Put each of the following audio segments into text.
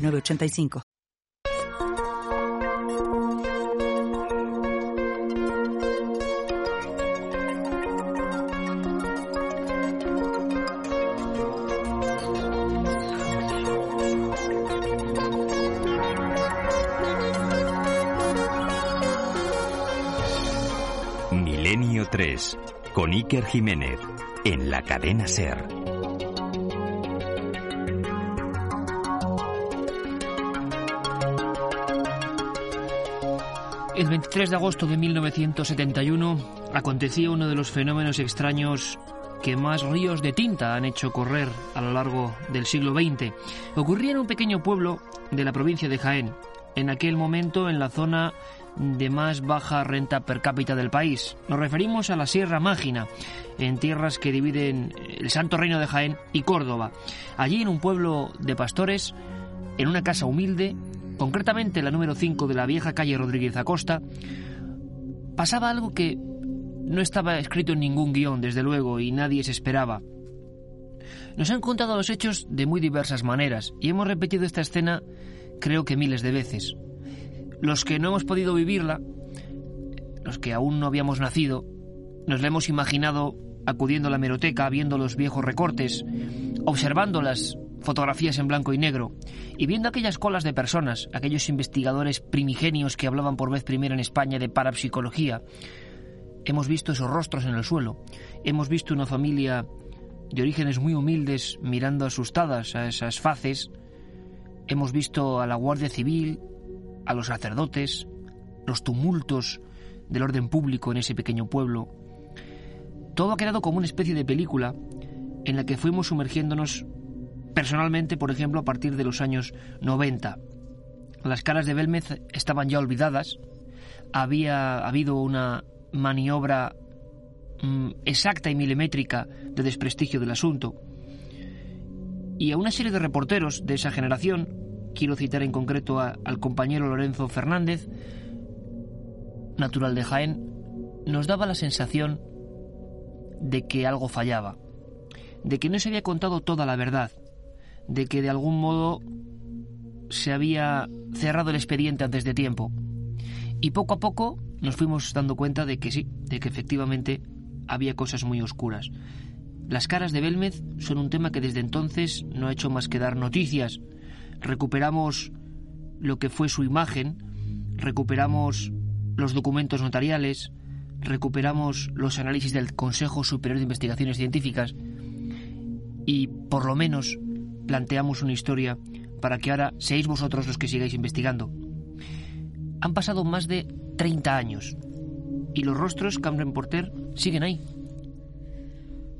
985. Milenio 3, con Iker Jiménez, en la cadena Ser. El 23 de agosto de 1971 acontecía uno de los fenómenos extraños que más ríos de tinta han hecho correr a lo largo del siglo XX. Ocurría en un pequeño pueblo de la provincia de Jaén, en aquel momento en la zona de más baja renta per cápita del país. Nos referimos a la Sierra Mágina, en tierras que dividen el Santo Reino de Jaén y Córdoba. Allí en un pueblo de pastores, en una casa humilde, concretamente la número 5 de la vieja calle Rodríguez Acosta, pasaba algo que no estaba escrito en ningún guion, desde luego, y nadie se esperaba. Nos han contado los hechos de muy diversas maneras, y hemos repetido esta escena creo que miles de veces. Los que no hemos podido vivirla, los que aún no habíamos nacido, nos la hemos imaginado acudiendo a la meroteca, viendo los viejos recortes, observándolas fotografías en blanco y negro, y viendo aquellas colas de personas, aquellos investigadores primigenios que hablaban por vez primera en España de parapsicología, hemos visto esos rostros en el suelo, hemos visto una familia de orígenes muy humildes mirando asustadas a esas faces, hemos visto a la Guardia Civil, a los sacerdotes, los tumultos del orden público en ese pequeño pueblo. Todo ha quedado como una especie de película en la que fuimos sumergiéndonos Personalmente, por ejemplo, a partir de los años 90, las caras de Belmez estaban ya olvidadas, había habido una maniobra mm, exacta y milimétrica de desprestigio del asunto. Y a una serie de reporteros de esa generación, quiero citar en concreto al compañero Lorenzo Fernández, natural de Jaén, nos daba la sensación de que algo fallaba, de que no se había contado toda la verdad, de que de algún modo se había cerrado el expediente antes de tiempo. Y poco a poco nos fuimos dando cuenta de que sí, de que efectivamente había cosas muy oscuras. Las caras de Belmez son un tema que desde entonces no ha hecho más que dar noticias. Recuperamos lo que fue su imagen, recuperamos los documentos notariales, recuperamos los análisis del Consejo Superior de Investigaciones Científicas y por lo menos planteamos una historia para que ahora seáis vosotros los que sigáis investigando. Han pasado más de 30 años y los rostros Cameron Porter siguen ahí.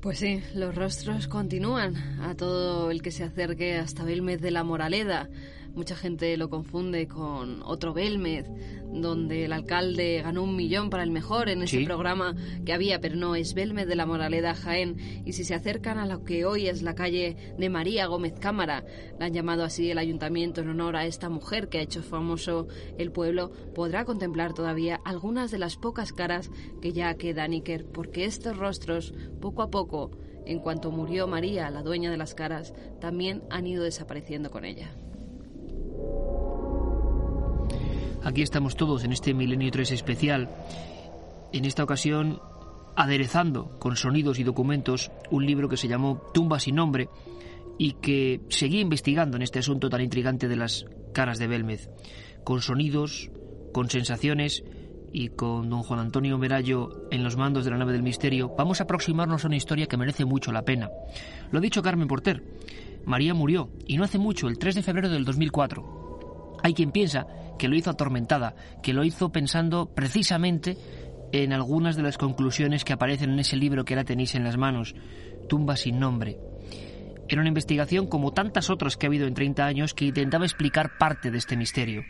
Pues sí, los rostros continúan a todo el que se acerque hasta Belmez de la Moraleda, Mucha gente lo confunde con otro Belmez, donde el alcalde ganó un millón para el mejor en ese programa que había, pero no, es Belmez de la Moraleda Jaén. Y si se acercan a lo que hoy es la calle de María Gómez Cámara, la han llamado así el ayuntamiento en honor a esta mujer que ha hecho famoso el pueblo, podrá contemplar todavía algunas de las pocas caras que ya quedan, Iker, porque estos rostros, poco a poco, en cuanto murió María, la dueña de las caras, también han ido desapareciendo con ella. Aquí estamos todos en este Milenio 3 especial. En esta ocasión aderezando con sonidos y documentos un libro que se llamó Tumba sin nombre y que seguía investigando en este asunto tan intrigante de las caras de Belmez, con sonidos, con sensaciones y con don Juan Antonio Merallo en los mandos de la nave del misterio, vamos a aproximarnos a una historia que merece mucho la pena. Lo ha dicho Carmen Porter. María murió, y no hace mucho, el 3 de febrero del 2004. Hay quien piensa que lo hizo atormentada, que lo hizo pensando precisamente en algunas de las conclusiones que aparecen en ese libro que ahora tenéis en las manos, Tumba sin nombre. Era una investigación como tantas otras que ha habido en 30 años que intentaba explicar parte de este misterio.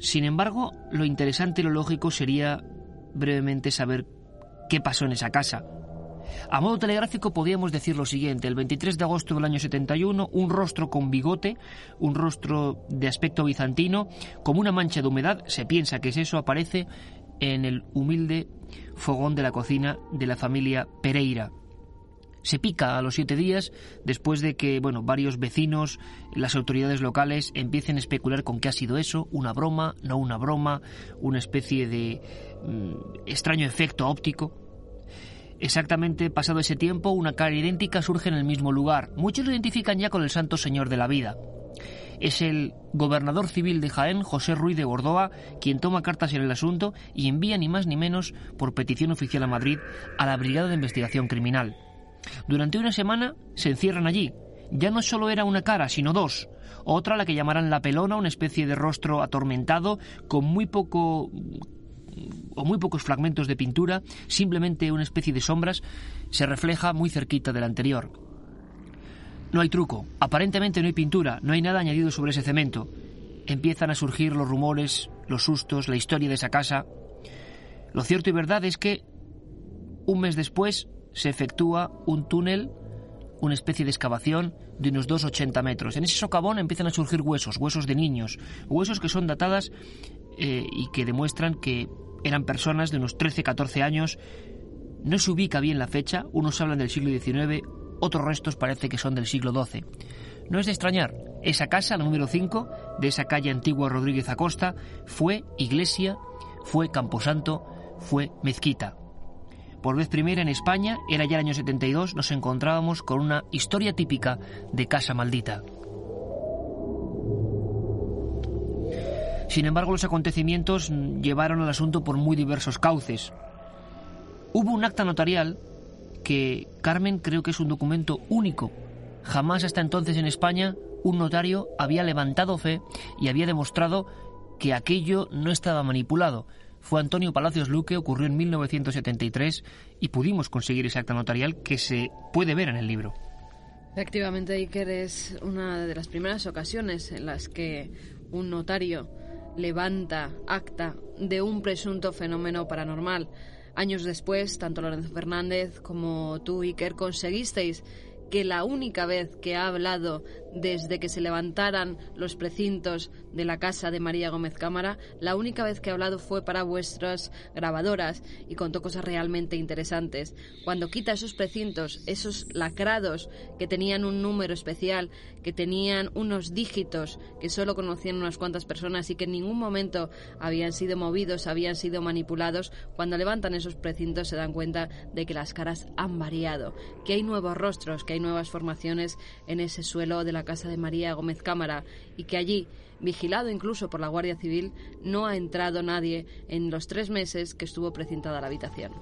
Sin embargo, lo interesante y lo lógico sería brevemente saber qué pasó en esa casa. A modo telegráfico podríamos decir lo siguiente. El 23 de agosto del año 71, un rostro con bigote, un rostro de aspecto bizantino, como una mancha de humedad, se piensa que es eso, aparece en el humilde fogón de la cocina de la familia Pereira, se pica a los siete días después de que bueno, varios vecinos, las autoridades locales empiecen a especular con qué ha sido eso, una broma, no una broma, una especie de mm, extraño efecto óptico. Exactamente pasado ese tiempo, una cara idéntica surge en el mismo lugar. Muchos lo identifican ya con el Santo Señor de la Vida. Es el gobernador civil de Jaén, José Ruiz de Gordoa, quien toma cartas en el asunto y envía ni más ni menos, por petición oficial a Madrid, a la Brigada de Investigación Criminal. Durante una semana se encierran allí. Ya no solo era una cara, sino dos. Otra, la que llamarán la pelona, una especie de rostro atormentado, con muy poco o muy pocos fragmentos de pintura, simplemente una especie de sombras, se refleja muy cerquita del anterior. No hay truco, aparentemente no hay pintura, no hay nada añadido sobre ese cemento. Empiezan a surgir los rumores, los sustos, la historia de esa casa. Lo cierto y verdad es que un mes después se efectúa un túnel, una especie de excavación de unos 2,80 metros. En ese socavón empiezan a surgir huesos, huesos de niños, huesos que son datadas eh, y que demuestran que eran personas de unos 13-14 años. No se ubica bien la fecha, unos hablan del siglo XIX, otros restos parece que son del siglo XII. No es de extrañar, esa casa, la número 5, de esa calle antigua Rodríguez Acosta, fue iglesia, fue camposanto, fue mezquita. Por vez primera en España, era ya el año 72, nos encontrábamos con una historia típica de casa maldita. Sin embargo, los acontecimientos llevaron al asunto por muy diversos cauces. Hubo un acta notarial que, Carmen, creo que es un documento único. Jamás hasta entonces en España un notario había levantado fe y había demostrado que aquello no estaba manipulado, fue Antonio Palacios Luque, ocurrió en 1973 y pudimos conseguir esa acta notarial que se puede ver en el libro. Efectivamente, Iker es una de las primeras ocasiones en las que un notario levanta acta de un presunto fenómeno paranormal. Años después, tanto Lorenzo Fernández como tú, Iker, conseguisteis que la única vez que ha hablado desde que se levantaran los precintos de la casa de María Gómez Cámara, la única vez que ha hablado fue para vuestras grabadoras y contó cosas realmente interesantes. Cuando quita esos precintos, esos lacrados que tenían un número especial, que tenían unos dígitos que solo conocían unas cuantas personas y que en ningún momento habían sido movidos, habían sido manipulados, cuando levantan esos precintos se dan cuenta de que las caras han variado, que hay nuevos rostros, que hay nuevas formaciones en ese suelo de la casa de María Gómez Cámara y que allí, vigilado incluso por la Guardia Civil, no ha entrado nadie en los tres meses que estuvo precintada la habitación.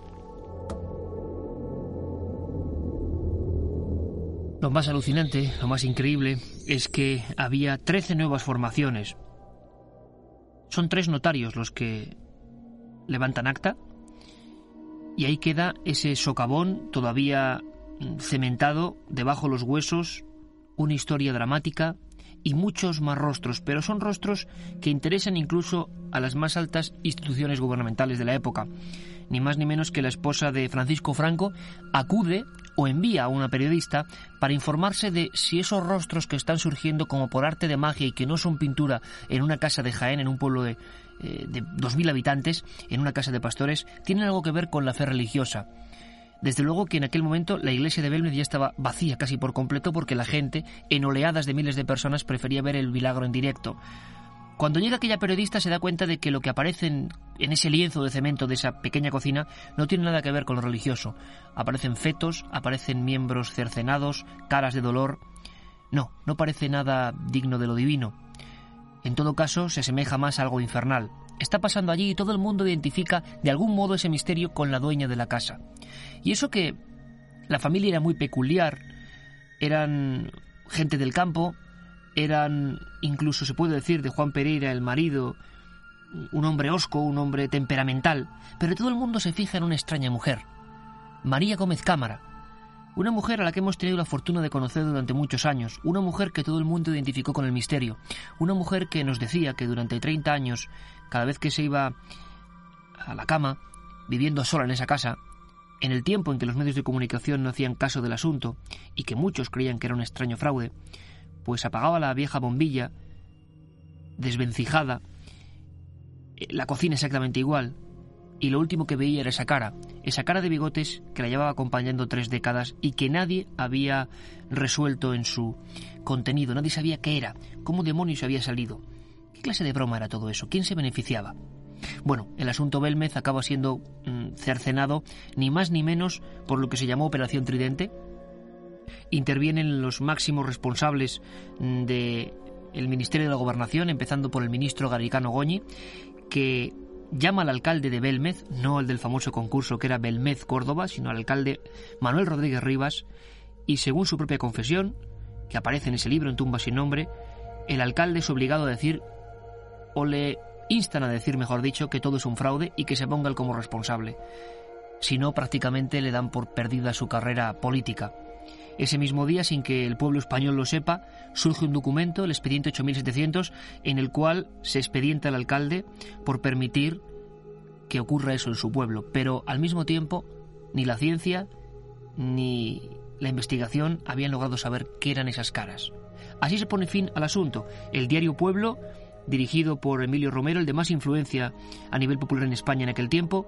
Lo más alucinante, lo más increíble, es que había 13 nuevas formaciones. Son tres notarios los que levantan acta y ahí queda ese socavón todavía cementado debajo los huesos, una historia dramática y muchos más rostros, pero son rostros que interesan incluso a las más altas instituciones gubernamentales de la época. Ni más ni menos que la esposa de Francisco Franco acude o envía a una periodista para informarse de si esos rostros que están surgiendo como por arte de magia y que no son pintura en una casa de Jaén, en un pueblo de, eh, de 2.000 habitantes, en una casa de pastores, tienen algo que ver con la fe religiosa. Desde luego que en aquel momento la iglesia de Belmez ya estaba vacía casi por completo porque la gente, en oleadas de miles de personas, prefería ver el milagro en directo. Cuando llega aquella periodista se da cuenta de que lo que aparece en, ese lienzo de cemento de esa pequeña cocina no tiene nada que ver con lo religioso. Aparecen fetos, aparecen miembros cercenados, caras de dolor. No, no parece nada digno de lo divino. En todo caso, se asemeja más a algo infernal. Está pasando allí y todo el mundo identifica de algún modo ese misterio con la dueña de la casa. Y eso que la familia era muy peculiar, eran gente del campo, eran incluso se puede decir de Juan Pereira, el marido, un hombre osco, un hombre temperamental, pero todo el mundo se fija en una extraña mujer, María Gómez Cámara, Una mujer a la que hemos tenido la fortuna de conocer durante muchos años, una mujer que todo el mundo identificó con el misterio, una mujer que nos decía que durante 30 años, cada vez que se iba a la cama, viviendo sola en esa casa, en el tiempo en que los medios de comunicación no hacían caso del asunto y que muchos creían que era un extraño fraude, pues apagaba la vieja bombilla, desvencijada, eh, la cocina exactamente igual, y lo último que veía era esa cara, esa cara de bigotes que la llevaba acompañando tres décadas y que nadie había resuelto en su contenido, nadie sabía qué era, cómo demonios había salido, qué clase de broma era todo eso, quién se beneficiaba. Bueno, el asunto Belmez acaba siendo mm, cercenado ni más ni menos por lo que se llamó Operación Tridente. Intervienen los máximos responsables mm, del Ministerio de la Gobernación, empezando por el ministro Garicano Goñi, que llama al alcalde de Belmez, no el del famoso concurso que era Belmez Córdoba, sino al alcalde Manuel Rodríguez Rivas, y según su propia confesión, que aparece en ese libro en Tumba sin nombre, el alcalde es obligado a decir o le instan a decir, mejor dicho, que todo es un fraude y que se ponga él como responsable. Si no, prácticamente le dan por perdida su carrera política. Ese mismo día, sin que el pueblo español lo sepa, surge un documento, el expediente 8700, en el cual se expedienta al alcalde por permitir que ocurra eso en su pueblo. Pero al mismo tiempo, ni la ciencia ni la investigación habían logrado saber qué eran esas caras. Así se pone fin al asunto. El diario Pueblo dirigido por Emilio Romero, el de más influencia a nivel popular en España en aquel tiempo.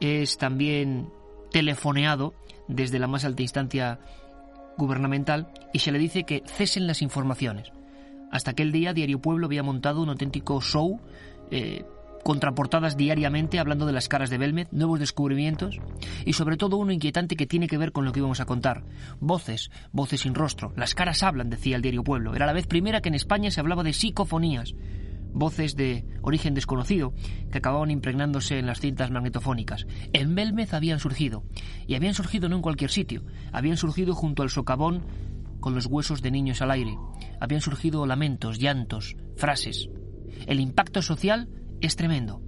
Es también telefoneado desde la más alta instancia gubernamental y se le dice que cesen las informaciones. Hasta aquel día Diario Pueblo había montado un auténtico show, eh, contraportadas diariamente hablando de las caras de Belmez, nuevos descubrimientos y sobre todo uno inquietante que tiene que ver con lo que íbamos a contar. Voces, voces sin rostro. Las caras hablan, decía el Diario Pueblo. Era la vez primera que en España se hablaba de psicofonías voces de origen desconocido que acababan impregnándose en las cintas magnetofónicas. En Belmez habían surgido, y habían surgido no en cualquier sitio, habían surgido junto al socavón con los huesos de niños al aire, habían surgido lamentos, llantos, frases. El impacto social es tremendo,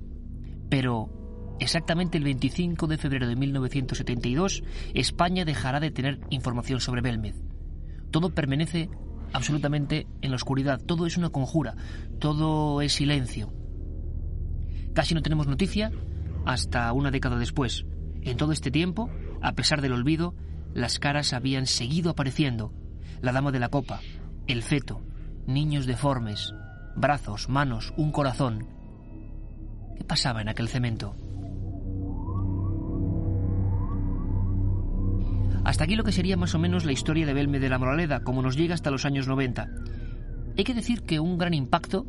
pero exactamente el 25 de febrero de 1972 España dejará de tener información sobre Belmez. Todo permanece absolutamente en la oscuridad. Todo es una conjura, todo es silencio. Casi no tenemos noticia hasta una década después. En todo este tiempo, a pesar del olvido, las caras habían seguido apareciendo. La dama de la copa, el feto, niños deformes, brazos, manos, un corazón. ¿Qué pasaba en aquel cemento? Hasta aquí lo que sería más o menos la historia de Belme de la Moraleda, como nos llega hasta los años 90. Hay que decir que un gran impacto,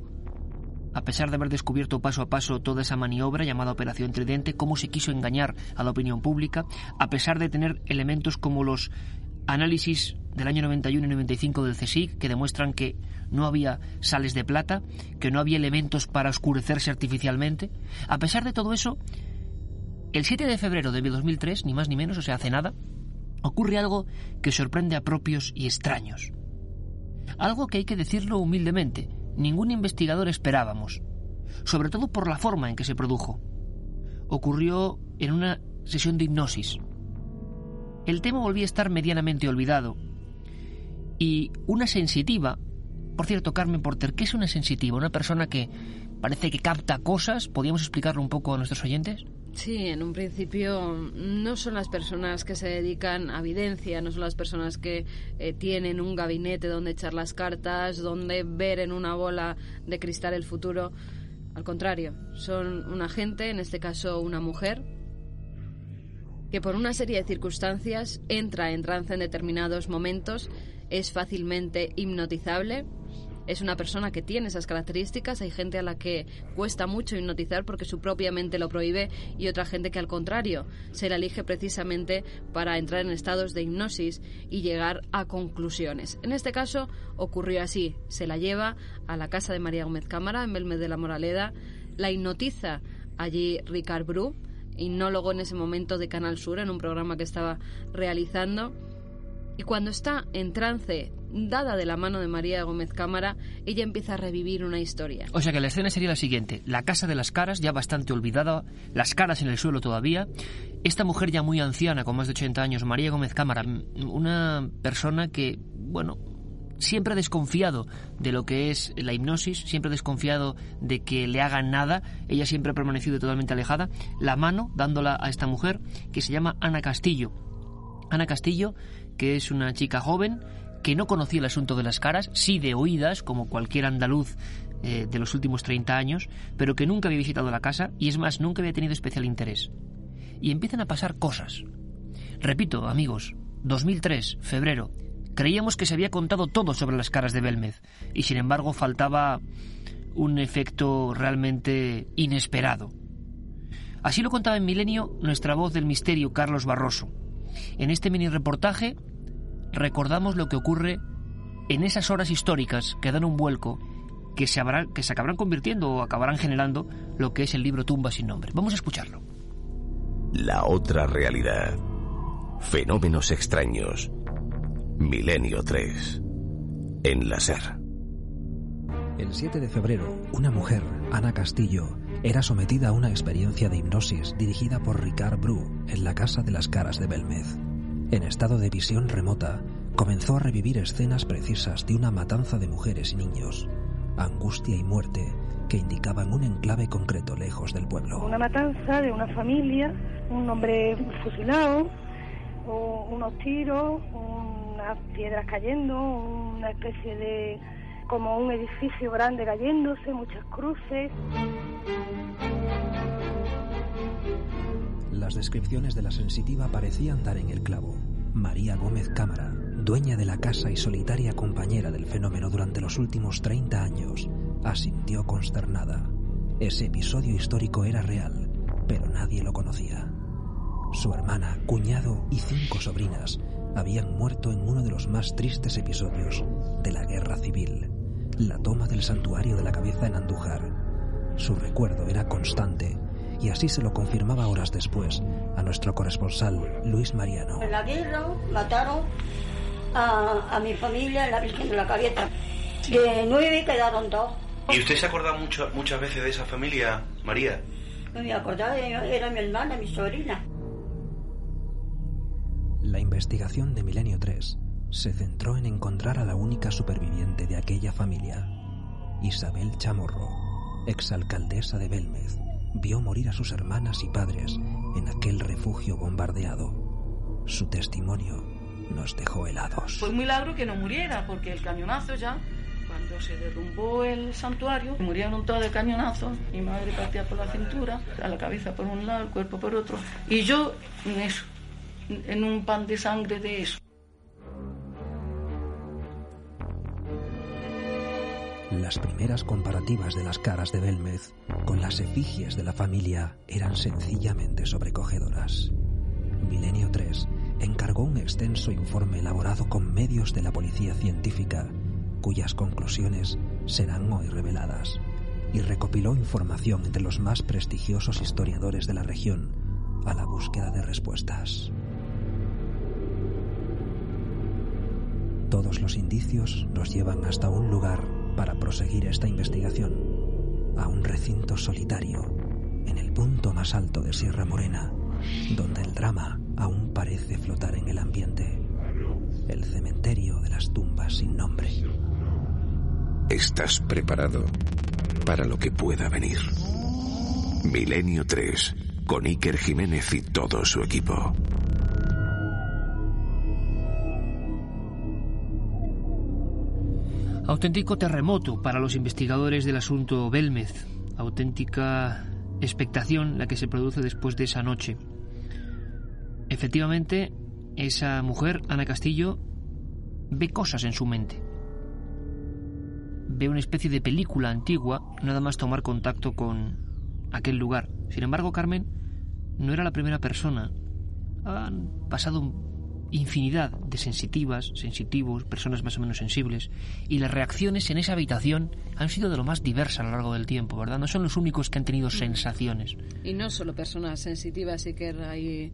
a pesar de haber descubierto paso a paso toda esa maniobra llamada Operación Tridente, cómo se quiso engañar a la opinión pública, a pesar de tener elementos como los análisis del año 91 y 95 del CSIC que demuestran que no había sales de plata, que no había elementos para oscurecerse artificialmente. A pesar de todo eso, el 7 de febrero de 2003, ni más ni menos, o sea, hace nada, ocurre algo que sorprende a propios y extraños. Algo que hay que decirlo humildemente, ningún investigador esperábamos, sobre todo por la forma en que se produjo. Ocurrió en una sesión de hipnosis. El tema volvía a estar medianamente olvidado. Y una sensitiva, por cierto, Carmen Porter, ¿qué es una sensitiva? Una persona que parece que capta cosas, ¿podríamos explicarlo un poco a nuestros oyentes? Sí, en un principio no son las personas que se dedican a evidencia, no son las personas que eh, tienen un gabinete donde echar las cartas, donde ver en una bola de cristal el futuro. Al contrario, son una gente, en este caso una mujer, que por una serie de circunstancias entra en trance en determinados momentos, es fácilmente hipnotizable, es una persona que tiene esas características. Hay gente a la que cuesta mucho hipnotizar porque su propia mente lo prohíbe y otra gente que al contrario se la elige precisamente para entrar en estados de hipnosis y llegar a conclusiones. En este caso ocurrió así. Se la lleva a la casa de María Gómez Cámara en Belmez de la Moraleda, la hipnotiza allí Ricard Bru, hipnólogo en ese momento de Canal Sur en un programa que estaba realizando. Y cuando está en trance dada de la mano de María Gómez Cámara, ella empieza a revivir una historia. O sea que la escena sería la siguiente. La casa de las caras, ya bastante olvidada, las caras en el suelo todavía. Esta mujer ya muy anciana, con más de 80 años, María Gómez Cámara, una persona que, bueno, siempre desconfiado de lo que es la hipnosis, siempre desconfiado de que le hagan nada, ella siempre ha permanecido totalmente alejada, la mano dándola a esta mujer que se llama Ana Castillo. Ana Castillo, que es una chica joven, que no conocía el asunto de las caras, sí de oídas, como cualquier andaluz eh, de los últimos 30 años, pero que nunca había visitado la casa y es más, nunca había tenido especial interés. Y empiezan a pasar cosas. Repito, amigos, 2003, febrero, creíamos que se había contado todo sobre las caras de Belmez y sin embargo faltaba un efecto realmente inesperado. Así lo contaba en Milenio nuestra voz del misterio Carlos Barroso. En este mini reportaje recordamos lo que ocurre en esas horas históricas que dan un vuelco que se, que se acabarán convirtiendo o acabarán generando lo que es el libro Tumba sin nombre. Vamos a escucharlo. La otra realidad. Fenómenos extraños. Milenio 3. En la SER. El 7 de febrero, una mujer, Ana Castillo, era sometida a una experiencia de hipnosis dirigida por Ricard Bru en la Casa de las Caras de Belmez en estado de visión remota, comenzó a revivir escenas precisas de una matanza de mujeres y niños, angustia y muerte que indicaban un enclave concreto lejos del pueblo. Una matanza de una familia, un hombre fusilado, unos tiros, piedras cayendo, una especie de como un edificio grande cayéndose, muchas cruces. Las descripciones de la sensitiva parecían dar en el clavo. María Gómez Cámara, dueña de la casa y solitaria compañera del fenómeno durante los últimos 30 años, asintió consternada. Ese episodio histórico era real, pero nadie lo conocía. Su hermana, cuñado y cinco sobrinas habían muerto en uno de los más tristes episodios de la guerra civil, la toma del santuario de la cabeza en Andújar. Su recuerdo era constante y así se lo confirmaba horas después a nuestro corresponsal Luis Mariano. En la guerra mataron a, mi familia en la Virgen de la Cabieta. De nueve quedaron dos. ¿Y usted se acuerda mucho, muchas veces de esa familia, María? No me acordaba, era mi hermana, mi sobrina. La investigación de Milenio 3 se centró en encontrar a la única superviviente de aquella familia, Isabel Chamorro, exalcaldesa de Belmez, vio morir a sus hermanas y padres en aquel refugio bombardeado. Su testimonio nos dejó helados. Fue un milagro que no muriera, porque el cañonazo ya, cuando se derrumbó el santuario, murieron todos de cañonazo. Mi madre partía por la cintura, a la cabeza por un lado, el cuerpo por otro. Y yo en eso, en un pan de sangre de eso. Las primeras comparativas de las caras de Belmez con las efigies de la familia eran sencillamente sobrecogedoras. Milenio 3 encargó un extenso informe elaborado con medios de la policía científica, cuyas conclusiones serán hoy reveladas, y recopiló información entre los más prestigiosos historiadores de la región a la búsqueda de respuestas. Todos los indicios nos llevan hasta un lugar para proseguir esta investigación a un recinto solitario en el punto más alto de Sierra Morena, donde el drama aún parece flotar en el ambiente. El cementerio de las tumbas sin nombre. ¿Estás preparado para lo que pueda venir? Milenio 3, con Iker Jiménez y todo su equipo. Auténtico terremoto para los investigadores del asunto Belmez. Auténtica expectación la que se produce después de esa noche. Efectivamente, esa mujer, Ana Castillo, ve cosas en su mente. Ve una especie de película antigua, nada más tomar contacto con aquel lugar. Sin embargo, Carmen no era la primera persona. Han pasado infinidad de sensitivas, sensitivos, personas más o menos sensibles, y las reacciones en esa habitación han sido de lo más diversas a lo largo del tiempo, ¿verdad? No son los únicos que han tenido sensaciones. Y no solo personas sensitivas, y que hay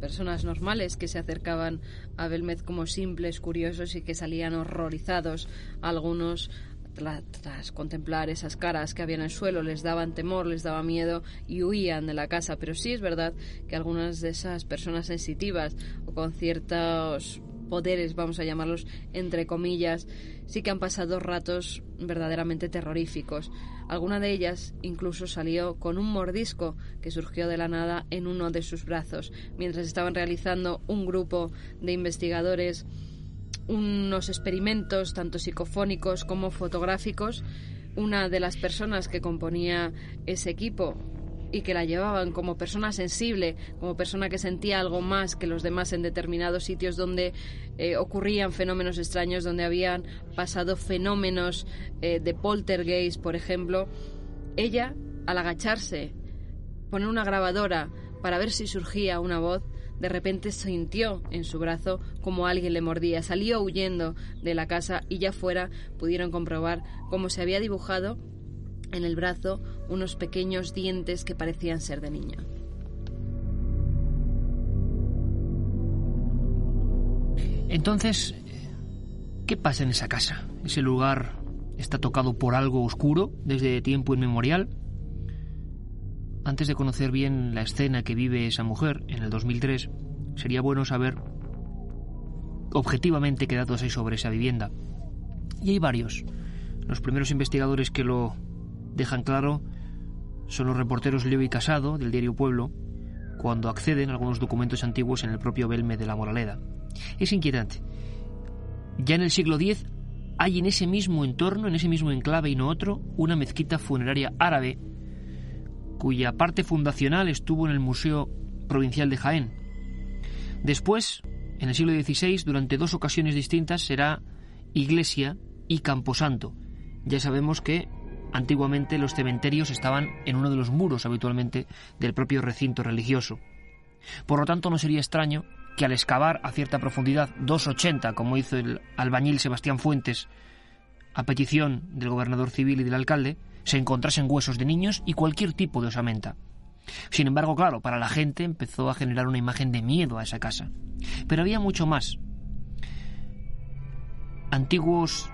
personas normales que se acercaban a Belmez como simples curiosos y que salían horrorizados. Algunos tras contemplar esas caras que había en el suelo, les daban temor, les daba miedo y huían de la casa. Pero sí es verdad que algunas de esas personas sensitivas o con ciertos poderes, vamos a llamarlos entre comillas, sí que han pasado ratos verdaderamente terroríficos. Alguna de ellas incluso salió con un mordisco que surgió de la nada en uno de sus brazos, mientras estaban realizando un grupo de investigadores unos experimentos tanto psicofónicos como fotográficos. Una de las personas que componía ese equipo y que la llevaban como persona sensible, como persona que sentía algo más que los demás en determinados sitios donde eh, ocurrían fenómenos extraños, donde habían pasado fenómenos eh, de poltergeist, por ejemplo, ella, al agacharse, poner una grabadora para ver si surgía una voz, de repente sintió en su brazo como alguien le mordía. Salió huyendo de la casa y ya fuera pudieron comprobar cómo se había dibujado en el brazo unos pequeños dientes que parecían ser de niño. Entonces, ¿qué pasa en esa casa? Ese lugar está tocado por algo oscuro desde tiempo inmemorial. Antes de conocer bien la escena que vive esa mujer en el 2003, sería bueno saber objetivamente qué datos hay sobre esa vivienda. Y hay varios. Los primeros investigadores que lo dejan claro son los reporteros Leo y Casado, del diario Pueblo, cuando acceden a algunos documentos antiguos en el propio Belme de la Moraleda. Es inquietante. Ya en el siglo X hay en ese mismo entorno, en ese mismo enclave y no otro, una mezquita funeraria árabe cuya parte fundacional estuvo en el Museo Provincial de Jaén. Después, en el siglo XVI, durante dos ocasiones distintas, será iglesia y camposanto. Ya sabemos que antiguamente los cementerios estaban en uno de los muros habitualmente del propio recinto religioso. Por lo tanto, no sería extraño que al excavar a cierta profundidad, 2,80, como hizo el albañil Sebastián Fuentes, a petición del gobernador civil y del alcalde, se encontrasen huesos de niños y cualquier tipo de osamenta. Sin embargo, claro, para la gente empezó a generar una imagen de miedo a esa casa. Pero había mucho más. Antiguos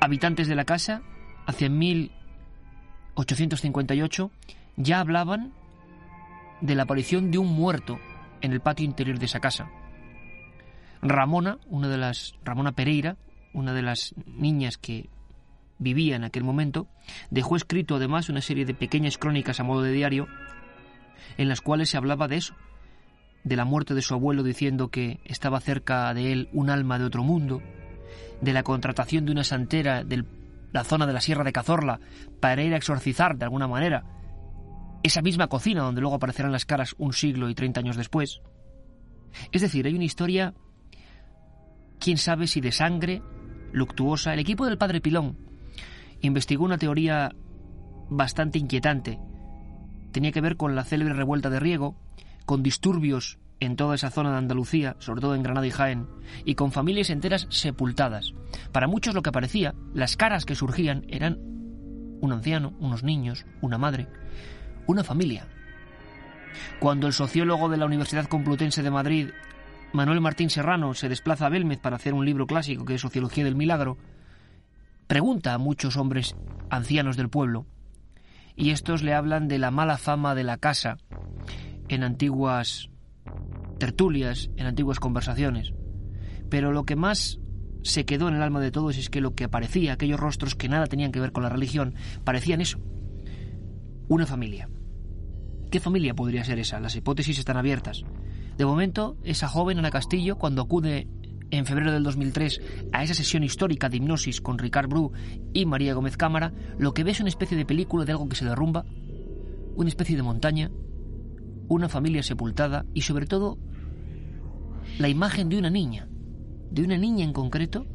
habitantes de la casa, hacia 1858, ya hablaban de la aparición de un muerto en el patio interior de esa casa. Ramona, una de las Ramona Pereira, una de las niñas que vivía en aquel momento, dejó escrito además una serie de pequeñas crónicas a modo de diario en las cuales se hablaba de eso, de la muerte de su abuelo diciendo que estaba cerca de él un alma de otro mundo, de la contratación de una santera de la zona de la Sierra de Cazorla para ir a exorcizar de alguna manera esa misma cocina donde luego aparecerán las caras un siglo y treinta años después. Es decir, hay una historia, quién sabe si de sangre, luctuosa. El equipo del padre Pilón investigó una teoría bastante inquietante. Tenía que ver con la célebre revuelta de Riego, con disturbios en toda esa zona de Andalucía, sobre todo en Granada y Jaén, y con familias enteras sepultadas. Para muchos lo que aparecía, las caras que surgían eran un anciano, unos niños, una madre, una familia. Cuando el sociólogo de la Universidad Complutense de Madrid, Manuel Martín Serrano, se desplaza a Belmez para hacer un libro clásico que es Sociología del Milagro, pregunta a muchos hombres ancianos del pueblo, y estos le hablan de la mala fama de la casa en antiguas tertulias, en antiguas conversaciones. Pero lo que más se quedó en el alma de todos es que lo que aparecía, aquellos rostros que nada tenían que ver con la religión, parecían eso, una familia. ¿Qué familia podría ser esa? Las hipótesis están abiertas. De momento, esa joven Ana Castillo, cuando acude en febrero del 2003 a esa sesión histórica de hipnosis con Ricard Bru y María Gómez Cámara, lo que ve es una especie de película de algo que se derrumba, una especie de montaña, una familia sepultada y sobre todo la imagen de una niña, de una niña en concreto,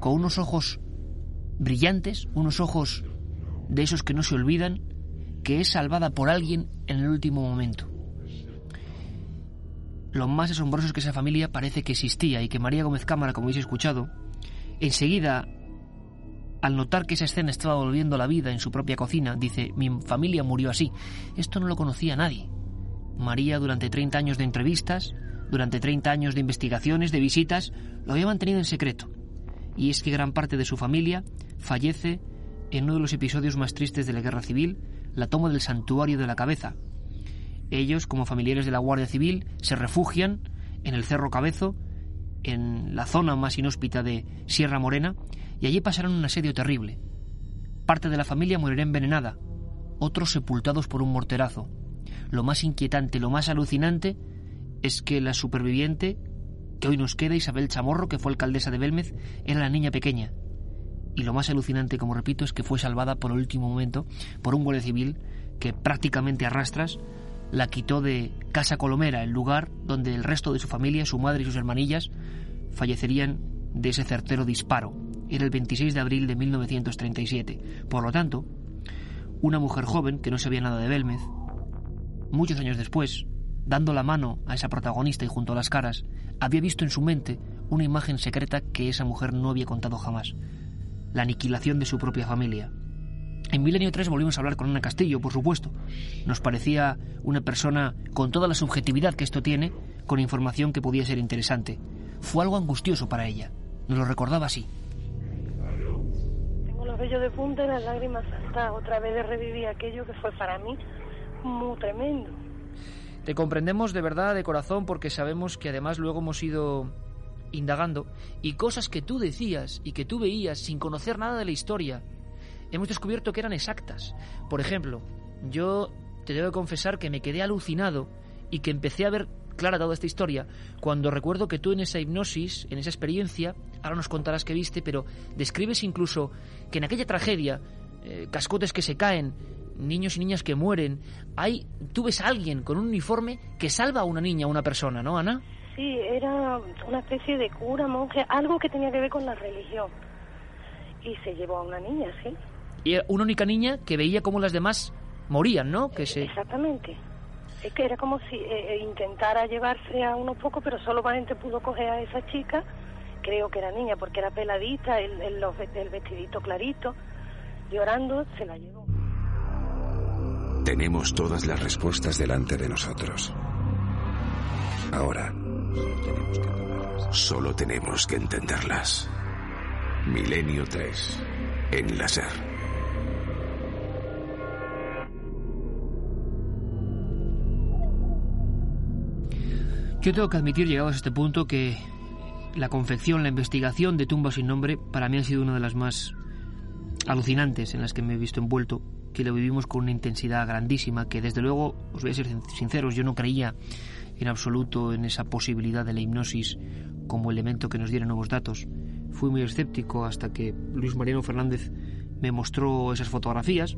con unos ojos brillantes, unos ojos de esos que no se olvidan, que es salvada por alguien en el último momento. Lo más asombroso es que esa familia parece que existía y que María Gómez Cámara, como habéis escuchado, enseguida, al notar que esa escena estaba volviendo a la vida en su propia cocina, dice, mi familia murió así. Esto no lo conocía nadie. María, durante 30 años de entrevistas, Durante 30 años de investigaciones, de visitas, lo había mantenido en secreto. Y es que gran parte de su familia fallece en uno de los episodios más tristes de la guerra civil, la toma del santuario de la cabeza. Ellos, como familiares de la Guardia Civil, se refugian en el Cerro Cabezo, en la zona más inhóspita de Sierra Morena, y allí pasarán un asedio terrible. Parte de la familia morirá envenenada, otros sepultados por un morterazo. Lo más inquietante, lo más alucinante, es que la superviviente, que hoy nos queda, Isabel Chamorro, que fue alcaldesa de Belmez, era la niña pequeña. Y lo más alucinante, como repito, es que fue salvada por el último momento por un guardia civil que prácticamente arrastras la quitó de Casa Colomera, el lugar donde el resto de su familia, su madre y sus hermanillas, fallecerían de ese certero disparo. Era el 26 de abril de 1937. Por lo tanto, una mujer joven que no sabía nada de Belmez, muchos años después, dando la mano a esa protagonista y junto a las caras, había visto en su mente una imagen secreta que esa mujer no había contado jamás, la aniquilación de su propia familia. En Milenio 3 volvimos a hablar con Ana Castillo, por supuesto. Nos parecía una persona con toda la subjetividad que esto tiene, con información que podía ser interesante. Fue algo angustioso para ella. Nos lo recordaba así. Tengo los vellos de punta y las lágrimas saltadas. Otra vez de revivir aquello que fue para mí muy tremendo. Te comprendemos de verdad, de corazón, porque sabemos que además luego hemos ido indagando y cosas que tú decías y que tú veías sin conocer nada de la historia hemos descubierto que eran exactas. Por ejemplo, yo te debo confesar que me quedé alucinado y que empecé a ver clara toda esta historia cuando recuerdo que tú en esa hipnosis, en esa experiencia, ahora nos contarás qué viste, pero describes incluso que en aquella tragedia, eh, cascotes que se caen, niños y niñas que mueren, hay, tú ves a alguien con un uniforme que salva a una niña, a una persona, ¿no, Ana? Sí, era una especie de cura, monje, algo que tenía que ver con la religión. Y se llevó a una niña, sí. Y era una única niña que veía cómo las demás morían, ¿no? Que se... Exactamente. Es que era como si eh, eh, intentara llevarse a unos pocos, pero solamente pudo coger a esa chica, creo que era niña, porque era peladita, el, el, el vestidito clarito, llorando, se la llevó. Tenemos todas las respuestas delante de nosotros. Ahora, solo tenemos que entenderlas. Milenio 3, en la Yo tengo que admitir, llegados a este punto, que la confección, la investigación de Tumba sin nombre, para mí ha sido una de las más alucinantes en las que me he visto envuelto, que lo vivimos con una intensidad grandísima, que desde luego, os voy a ser sinceros, yo no creía en absoluto en esa posibilidad de la hipnosis como elemento que nos diera nuevos datos. Fui muy escéptico hasta que Luis Mariano Fernández me mostró esas fotografías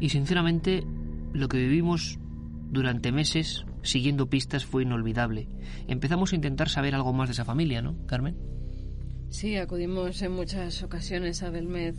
y sinceramente lo que vivimos durante meses siguiendo pistas fue inolvidable. Empezamos a intentar saber algo más de esa familia, ¿no, Carmen? Sí, acudimos en muchas ocasiones a Belmez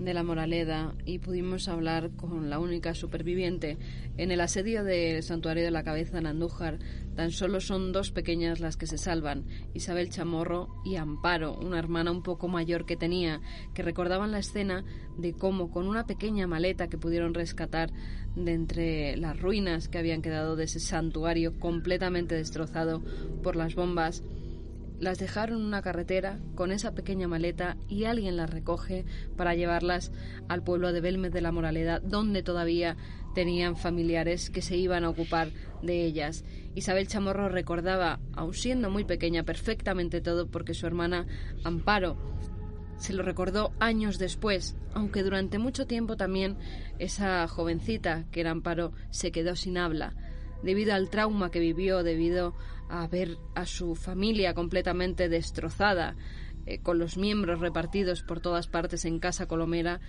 de la Moraleda y pudimos hablar con la única superviviente. En el asedio del santuario de la cabeza en Andújar tan solo son dos pequeñas las que se salvan, Isabel Chamorro y Amparo, una hermana un poco mayor que tenía, que recordaban la escena de cómo con una pequeña maleta que pudieron rescatar de entre las ruinas que habían quedado de ese santuario completamente destrozado por las bombas, las dejaron en una carretera con esa pequeña maleta y alguien las recoge para llevarlas al pueblo de Belmez de la Moraleda, donde todavía tenían familiares que se iban a ocupar de ellas. Isabel Chamorro recordaba, aun siendo muy pequeña, perfectamente todo porque su hermana Amparo se lo recordó años después, aunque durante mucho tiempo también esa jovencita, que era Amparo, se quedó sin habla, debido al trauma que vivió, debido a ver a su familia completamente destrozada, eh, con los miembros repartidos por todas partes en casa colomera,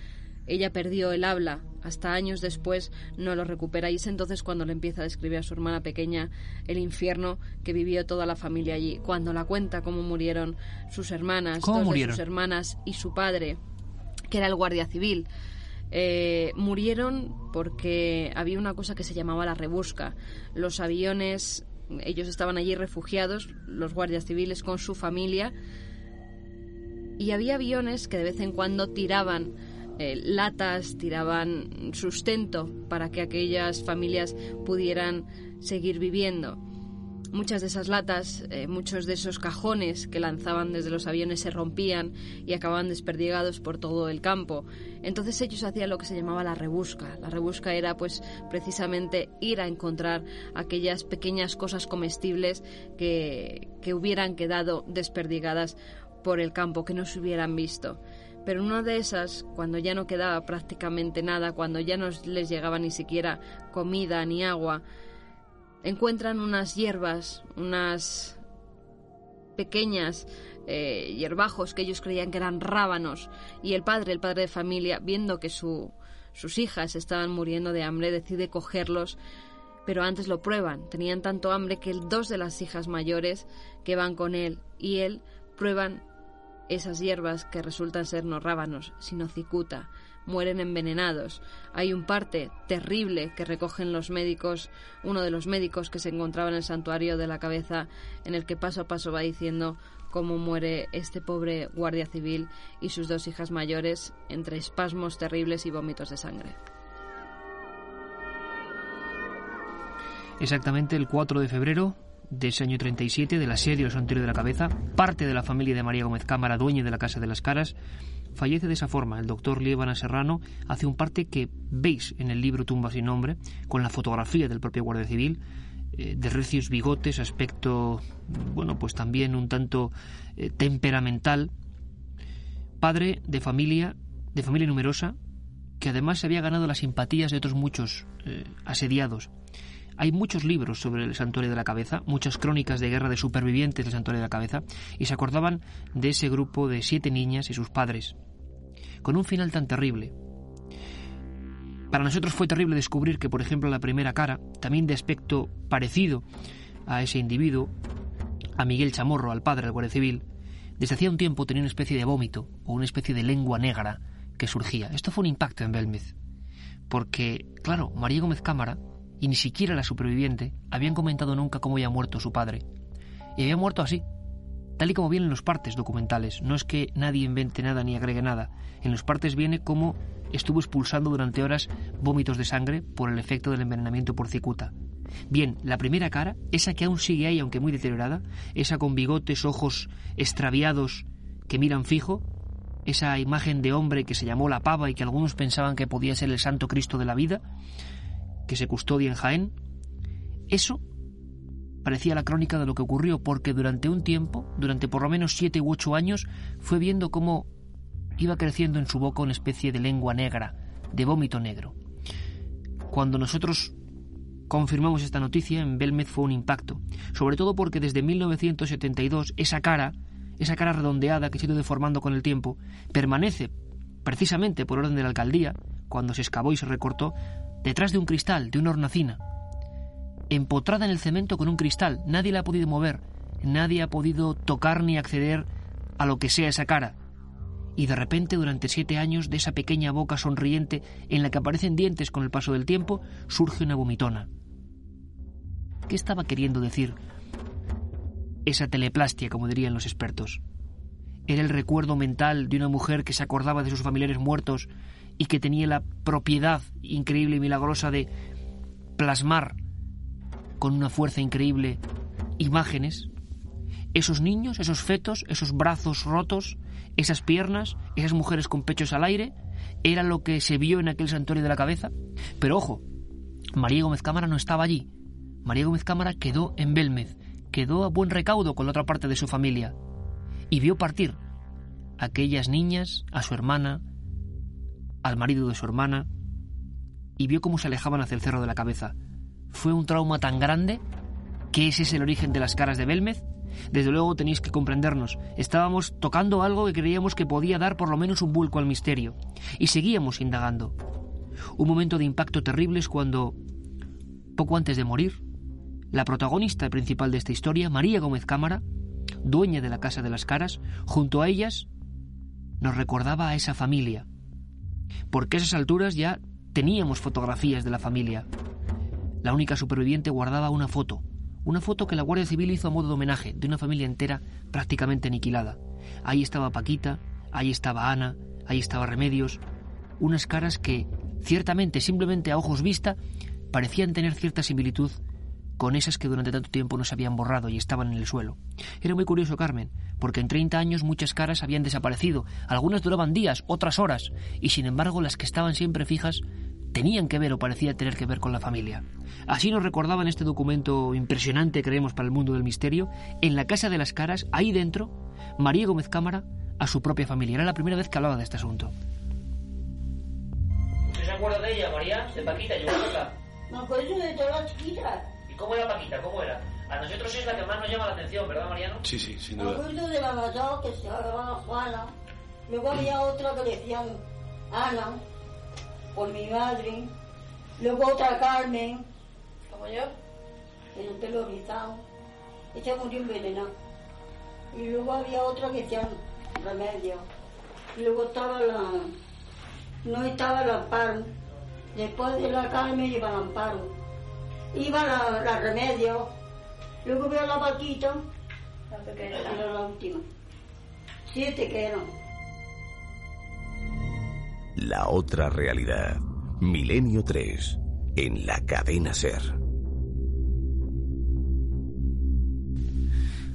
ella perdió el habla, hasta años después no lo recupera y es entonces cuando le empieza a describir a su hermana pequeña el infierno que vivió toda la familia allí, cuando la cuenta cómo murieron sus hermanas, dos de sus hermanas y su padre, que era el guardia civil. Eh, murieron porque había una cosa que se llamaba la rebusca. Los aviones, ellos estaban allí refugiados, los guardias civiles con su familia, y había aviones que de vez en cuando tiraban eh, latas, tiraban sustento para que aquellas familias pudieran seguir viviendo. Muchas de esas latas, eh, muchos de esos cajones que lanzaban desde los aviones se rompían y acababan desperdigados por todo el campo. Entonces ellos hacían lo que se llamaba la rebusca. La rebusca era pues precisamente ir a encontrar aquellas pequeñas cosas comestibles que, que hubieran quedado desperdigadas por el campo, que no se hubieran visto. Pero una de esas, cuando ya no quedaba prácticamente nada, cuando ya no les llegaba ni siquiera comida ni agua, encuentran unas hierbas, unas pequeñas eh, hierbajos que ellos creían que eran rábanos. Y el padre, el padre de familia, viendo que su, sus hijas estaban muriendo de hambre, decide cogerlos, pero antes lo prueban. Tenían tanto hambre que dos de las hijas mayores que van con él y él prueban esas hierbas que resultan ser no rábanos, sino cicuta, mueren envenenados. Hay un parte terrible que recogen los médicos, uno de los médicos que se encontraba en el santuario de la cabeza, en el que paso a paso va diciendo cómo muere este pobre guardia civil y sus dos hijas mayores entre espasmos terribles y vómitos de sangre. Exactamente el 4 de febrero de ese año 37 del asedio de la cabeza, parte de la familia de María Gómez Cámara, dueña de la Casa de las Caras, fallece de esa forma. El doctor Lievana Serrano hace un parte que veis en el libro Tumba sin nombre, con la fotografía del propio Guardia Civil, eh, de recios bigotes, aspecto, bueno, pues también un tanto eh, temperamental, padre de familia, de familia numerosa, que además se había ganado las simpatías de otros muchos eh, asediados. Hay muchos libros sobre el santuario de la cabeza, muchas crónicas de guerra de supervivientes del santuario de la cabeza, y se acordaban de ese grupo de siete niñas y sus padres, con un final tan terrible. Para nosotros fue terrible descubrir que, por ejemplo, la primera cara, también de aspecto parecido a ese individuo, a Miguel Chamorro, al padre del Guardia Civil, desde hacía un tiempo tenía una especie de vómito o una especie de lengua negra que surgía. Esto fue un impacto en Belmez, porque, claro, María Gómez Cámara y ni siquiera la superviviente habían comentado nunca cómo había muerto su padre. Y había muerto así, tal y como vienen los partes documentales. No es que nadie invente nada ni agregue nada. En los partes viene como estuvo expulsando durante horas vómitos de sangre por el efecto del envenenamiento por cicuta. Bien, la primera cara, esa que aún sigue ahí, aunque muy deteriorada, esa con bigotes, ojos extraviados que miran fijo, esa imagen de hombre que se llamó la pava y que algunos pensaban que podía ser el Santo Cristo de la vida, que se custodia en Jaén, eso parecía la crónica de lo que ocurrió porque durante un tiempo, durante por lo menos siete u ocho años, fue viendo cómo iba creciendo en su boca una especie de lengua negra, de vómito negro. Cuando nosotros confirmamos esta noticia, en Belmez fue un impacto, sobre todo porque desde 1972 esa cara, esa cara redondeada que se ha ido deformando con el tiempo, permanece, precisamente por orden de la alcaldía, cuando se excavó y se recortó, detrás de un cristal, de una hornacina, empotrada en el cemento con un cristal. Nadie la ha podido mover, nadie ha podido tocar ni acceder a lo que sea esa cara. Y de repente, durante siete años, de esa pequeña boca sonriente en la que aparecen dientes con el paso del tiempo, surge una vomitona. ¿Qué estaba queriendo decir esa teleplastia, como dirían los expertos? Era el recuerdo mental de una mujer que se acordaba de sus familiares muertos y que tenía la propiedad increíble y milagrosa de plasmar con una fuerza increíble imágenes, esos niños, esos fetos, esos brazos rotos, esas piernas, esas mujeres con pechos al aire, era lo que se vio en aquel santuario de la cabeza. Pero ojo, María Gómez Cámara no estaba allí. María Gómez Cámara quedó en Belmez, quedó a buen recaudo con la otra parte de su familia y vio partir aquellas niñas, a su hermana, al marido de su hermana y vio cómo se alejaban hacia el cerro de la cabeza. Fue un trauma tan grande que ese es el origen de las caras de Belmez. Desde luego tenéis que comprendernos. Estábamos tocando algo que creíamos que podía dar por lo menos un vuelco al misterio. Y seguíamos indagando. Un momento de impacto terrible es cuando, poco antes de morir, la protagonista principal de esta historia, María Gómez Cámara, dueña de la Casa de las Caras, junto a ellas, nos recordaba a esa familia, porque a esas alturas ya teníamos fotografías de la familia. La única superviviente guardaba una foto, una foto que la Guardia Civil hizo a modo de homenaje de una familia entera prácticamente aniquilada. Ahí estaba Paquita, ahí estaba Ana, ahí estaba Remedios, unas caras que, ciertamente, simplemente a ojos vista, parecían tener cierta similitud con esas que durante tanto tiempo no se habían borrado y estaban en el suelo. Era muy curioso, Carmen, porque en 30 años muchas caras habían desaparecido, algunas duraban días, otras horas, y sin embargo las que estaban siempre fijas tenían que ver o parecía tener que ver con la familia. Así nos recordaba en este documento impresionante, creemos, para el mundo del misterio, en la Casa de las Caras, ahí dentro, María Gómez Cámara a su propia familia. Era la primera vez que hablaba de este asunto. ¿Usted se acuerda de ella, María? ¿De Paquita? Me acuerdo de todas las chiquitas. ¿Y cómo era Paquita? ¿Cómo era? A nosotros es la que más nos llama la atención, ¿verdad, Mariano? Sí, sí, sin Me duda. acuerdo de la mayor que se llamaba Juana. Luego había otra que le decían Ana, por mi madre. Luego otra Carmen, como yo, con el pelo rizado. Ella murió envenenada. Y luego había otra que decían Remedio. Y luego estaba la... No estaba el Amparo. Después de la Carmen iba el Amparo. Iba la, la Remedio. Luego veo la Paquita. Era la última. Siete que eran. La otra realidad. Milenio 3. En la cadena Ser.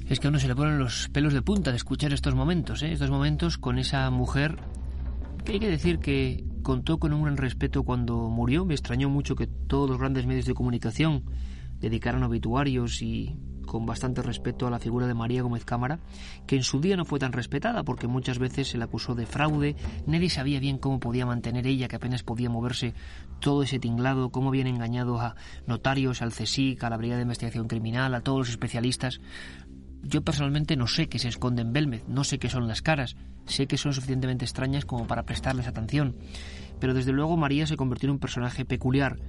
Es que a uno se le ponen los pelos de punta de escuchar estos momentos, ¿eh? estos momentos con esa mujer hay que decir que contó con un gran respeto cuando murió. Me extrañó mucho que todos los grandes medios de comunicación dedicaran obituarios y con bastante respeto a la figura de María Gómez Cámara, que en su día no fue tan respetada porque muchas veces se la acusó de fraude, nadie sabía bien cómo podía mantener ella, que apenas podía moverse todo ese tinglado, cómo habían engañado a notarios, al CSIC, a la Brigada de Investigación Criminal, a todos los especialistas. Yo personalmente no sé qué se esconde en Belmez, no sé qué son las caras, sé que son suficientemente extrañas como para prestarles atención, pero desde luego María se convirtió en un personaje peculiar.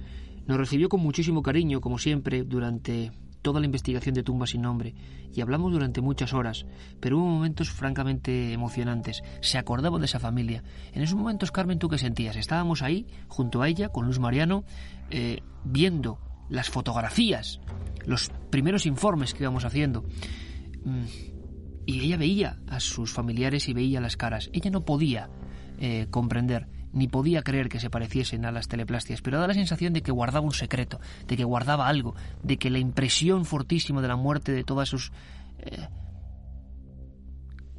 Nos recibió con muchísimo cariño, como siempre, durante toda la investigación de Tumba sin nombre y hablamos durante muchas horas, pero hubo momentos francamente emocionantes. Se acordaba de esa familia. En esos momentos, Carmen, ¿tú qué sentías? Estábamos ahí, junto a ella, con Luz Mariano, eh, viendo las fotografías, los primeros informes que íbamos haciendo. Y ella veía a sus familiares y veía las caras. Ella no podía eh, comprender ni podía creer que se pareciesen a las teleplastias, pero da la sensación de que guardaba un secreto, de que guardaba algo, de que la impresión fortísima de la muerte de todas sus eh,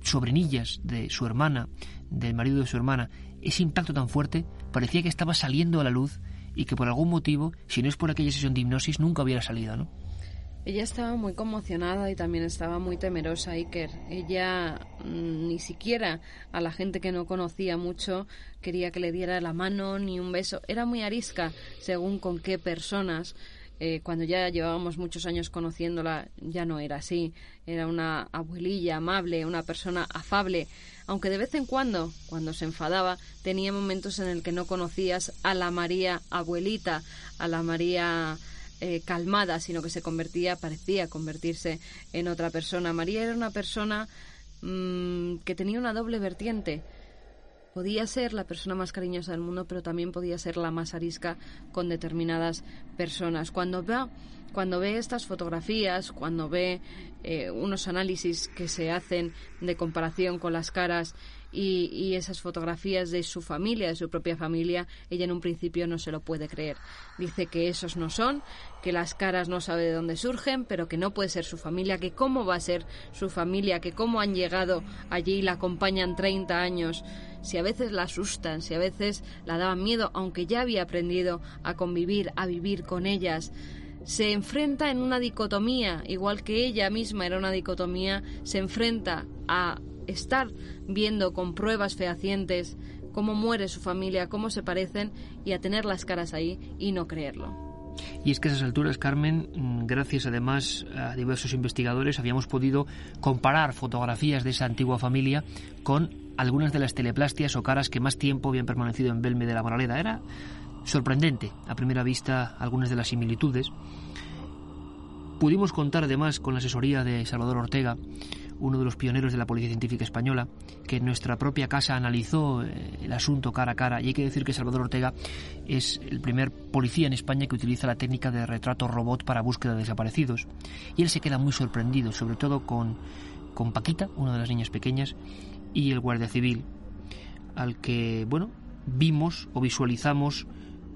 sobrinillas, de su hermana, del marido de su hermana, ese impacto tan fuerte parecía que estaba saliendo a la luz y que por algún motivo, si no es por aquella sesión de hipnosis, nunca hubiera salido, ¿no? Ella estaba muy conmocionada y también estaba muy temerosa, Iker. Ella mm, ni siquiera a la gente que no conocía mucho quería que le diera la mano ni un beso. Era muy arisca según con qué personas. Eh, cuando ya llevábamos muchos años conociéndola, ya no era así. Era una abuelilla amable, una persona afable. Aunque de vez en cuando, cuando se enfadaba, tenía momentos en el que no conocías a la María abuelita, a la María eh, calmada, sino que se convertía, parecía convertirse en otra persona. María era una persona mmm, que tenía una doble vertiente. Podía ser la persona más cariñosa del mundo, pero también podía ser la más arisca con determinadas personas. Cuando ve, cuando ve estas fotografías, cuando ve eh, unos análisis que se hacen de comparación con las caras y, esas fotografías de su familia, de su propia familia, ella en un principio no se lo puede creer. Dice que esos no son, que las caras no sabe de dónde surgen, pero que no puede ser su familia, que cómo va a ser su familia, que cómo han llegado allí y la acompañan 30 años, si a veces la asustan, si a veces la daban miedo, aunque ya había aprendido a convivir, a vivir con ellas se enfrenta en una dicotomía, igual que ella misma era una dicotomía, se enfrenta a estar viendo con pruebas fehacientes cómo muere su familia, cómo se parecen y a tener las caras ahí y no creerlo. Y es que a esas alturas, Carmen, gracias además a diversos investigadores, habíamos podido comparar fotografías de esa antigua familia con algunas de las teleplastias o caras que más tiempo habían permanecido en Belme de la Moraleda. Era sorprendente, a primera vista, algunas de las similitudes. Pudimos contar además con la asesoría de Salvador Ortega, uno de los pioneros de la Policía Científica Española, que en nuestra propia casa analizó el asunto cara a cara. Y hay que decir que Salvador Ortega es el primer policía en España que utiliza la técnica de retrato robot para búsqueda de desaparecidos. Y él se queda muy sorprendido, sobre todo con, con Paquita, una de las niñas pequeñas, y el guardia civil, al que, bueno, vimos o visualizamos,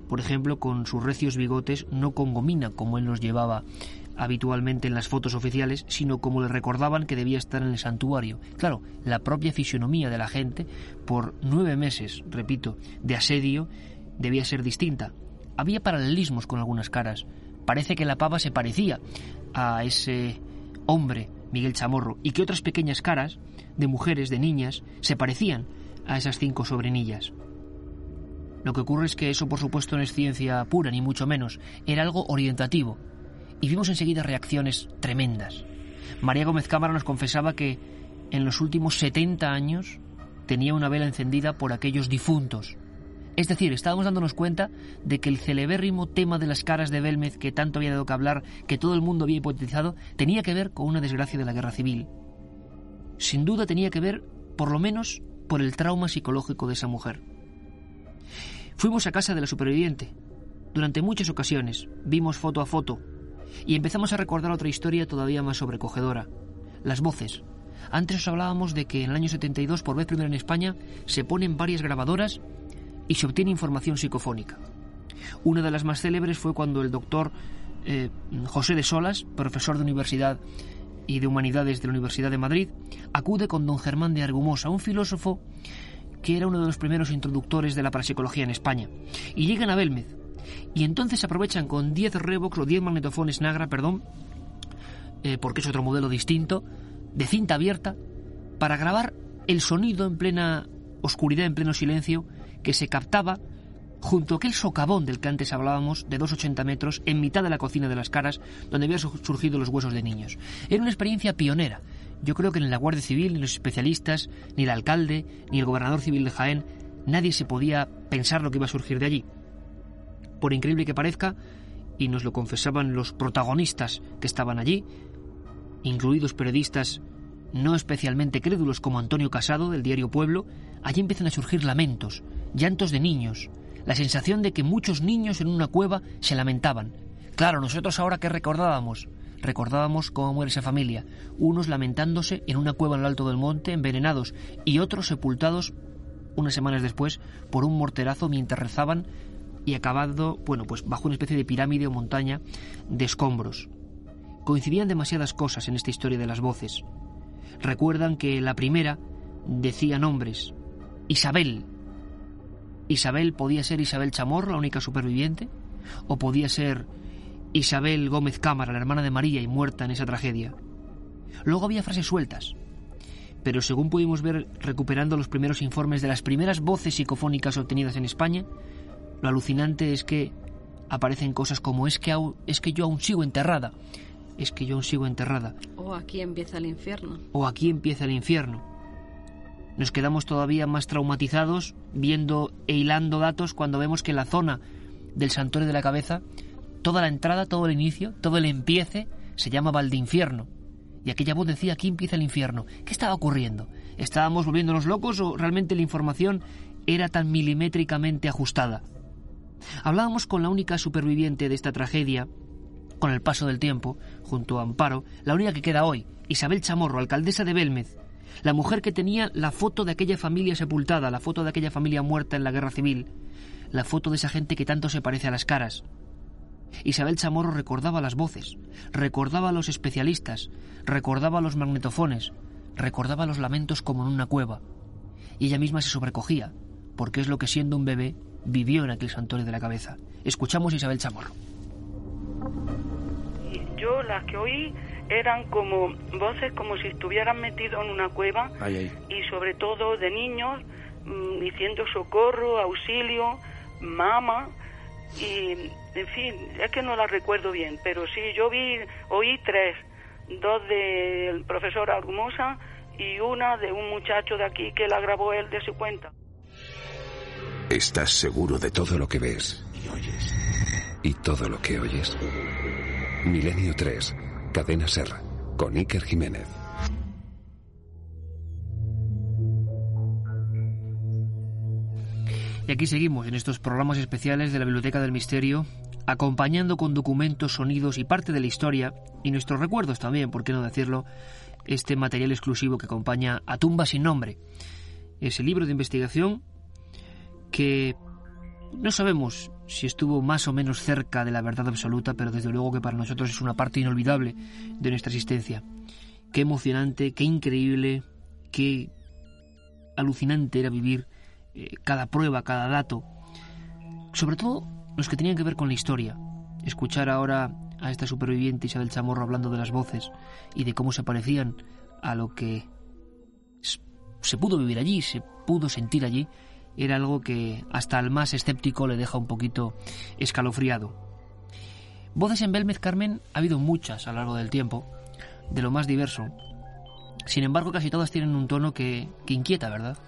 por ejemplo, con sus recios bigotes, no con gomina, como él nos llevaba habitualmente en las fotos oficiales, sino como le recordaban que debía estar en el santuario. Claro, la propia fisionomía de la gente, por nueve meses, repito, de asedio, debía ser distinta. Había paralelismos con algunas caras. Parece que la pava se parecía a ese hombre, Miguel Chamorro, y que otras pequeñas caras, de mujeres, de niñas, se parecían a esas cinco sobrenillas. Lo que ocurre es que eso, por supuesto, no es ciencia pura, ni mucho menos. Era algo orientativo. Y vimos enseguida reacciones tremendas. María Gómez Cámara nos confesaba que en los últimos 70 años tenía una vela encendida por aquellos difuntos. Es decir, estábamos dándonos cuenta de que el celebérrimo tema de las caras de Belmez, que tanto había dado que hablar, que todo el mundo había hipotetizado, tenía que ver con una desgracia de la guerra civil. Sin duda tenía que ver, por lo menos, por el trauma psicológico de esa mujer. Fuimos a casa de la superviviente. Durante muchas ocasiones vimos foto a foto y empezamos a recordar otra historia todavía más sobrecogedora. Las voces. Antes os hablábamos de que en el año 72, por vez primera en España, se ponen varias grabadoras y se obtiene información psicofónica. Una de las más célebres fue cuando el doctor eh, José de Solas, profesor de universidad y de humanidades de la Universidad de Madrid, acude con don Germán de Argumosa, un filósofo que era uno de los primeros introductores de la parapsicología en España, y llegan a Belmez, y entonces aprovechan con 10 Revox o 10 magnetofones Nagra, perdón, eh, porque es otro modelo distinto, de cinta abierta, para grabar el sonido en plena oscuridad, en pleno silencio, que se captaba junto a aquel socavón del que antes hablábamos, de 2,80 metros, en mitad de la cocina de las caras, donde habían surgido los huesos de niños. Era una experiencia pionera. Yo creo que ni la Guardia Civil, ni los especialistas, ni el alcalde, ni el gobernador civil de Jaén, nadie se podía pensar lo que iba a surgir de allí. Por increíble que parezca, y nos lo confesaban los protagonistas que estaban allí, incluidos periodistas no especialmente crédulos como Antonio Casado del diario Pueblo, allí empiezan a surgir lamentos, llantos de niños, la sensación de que muchos niños en una cueva se lamentaban. Claro, nosotros ahora que recordábamos, recordábamos cómo muere esa familia, unos lamentándose en una cueva en lo alto del monte, envenenados, y otros sepultados unas semanas después por un morterazo mientras rezaban y acabado, bueno, pues bajo una especie de pirámide o montaña de escombros. Coincidían demasiadas cosas en esta historia de las voces. Recuerdan que la primera decía nombres. Isabel. Isabel podía ser Isabel Chamorro, la única superviviente, o podía ser Isabel Gómez Cámara, la hermana de María y muerta en esa tragedia. Luego había frases sueltas, pero según pudimos ver recuperando los primeros informes de las primeras voces psicofónicas obtenidas en España, lo alucinante es que aparecen cosas como es que, es que yo aún sigo enterrada, es que yo aún sigo enterrada. O aquí empieza el infierno. O aquí empieza el infierno. Nos quedamos todavía más traumatizados viendo e hilando datos cuando vemos que la zona del santuario de la cabeza, toda la entrada, todo el inicio, todo el empiece, se llama Infierno. Y aquella voz decía, aquí empieza el infierno. ¿Qué estaba ocurriendo? ¿Estábamos volviéndonos locos o realmente la información era tan milimétricamente ajustada? Hablábamos con la única superviviente de esta tragedia, con el paso del tiempo, junto a Amparo, la única que queda hoy, Isabel Chamorro, alcaldesa de Belmez, la mujer que tenía la foto de aquella familia sepultada, la foto de aquella familia muerta en la guerra civil, la foto de esa gente que tanto se parece a las caras. Isabel Chamorro recordaba las voces, recordaba a los especialistas, recordaba los magnetofones, recordaba los lamentos como en una cueva. Y ella misma se sobrecogía, porque es lo que siendo un bebé vivió en aquel santuario de la cabeza. Escuchamos a Isabel Chamorro. Yo las que oí eran como voces como si estuvieran metidos en una cueva. Y sobre todo de niños mm, diciendo socorro, auxilio, mama y en fin, es que no las recuerdo bien, pero sí, yo vi, oí tres, dos del profesor Argumosa y una de un muchacho de aquí que la grabó él de su cuenta. ¿Estás seguro de todo lo que ves? Y oyes. ¿Y todo lo que oyes? Milenio 3, Cadena Ser, con Iker Jiménez. Y aquí seguimos en estos programas especiales de la Biblioteca del Misterio, acompañando con documentos, sonidos y parte de la historia, y nuestros recuerdos también, por qué no decirlo, este material exclusivo que acompaña a Tumba sin nombre. Ese libro de investigación que No sabemos si estuvo más o menos cerca de la verdad absoluta, pero desde luego que para nosotros es una parte inolvidable de nuestra existencia. Qué emocionante, qué increíble, qué alucinante era vivir eh, cada prueba, cada dato. Sobre todo los que tenían que ver con la historia. Escuchar ahora a esta superviviente Isabel Chamorro hablando de las voces y de cómo se parecían a lo que se pudo vivir allí, se pudo sentir allí, era algo que hasta al más escéptico le deja un poquito escalofriado. Voces en Belmez Carmen ha habido muchas a lo largo del tiempo, de lo más diverso. Sin embargo, casi todas tienen un tono que, que inquieta, ¿verdad?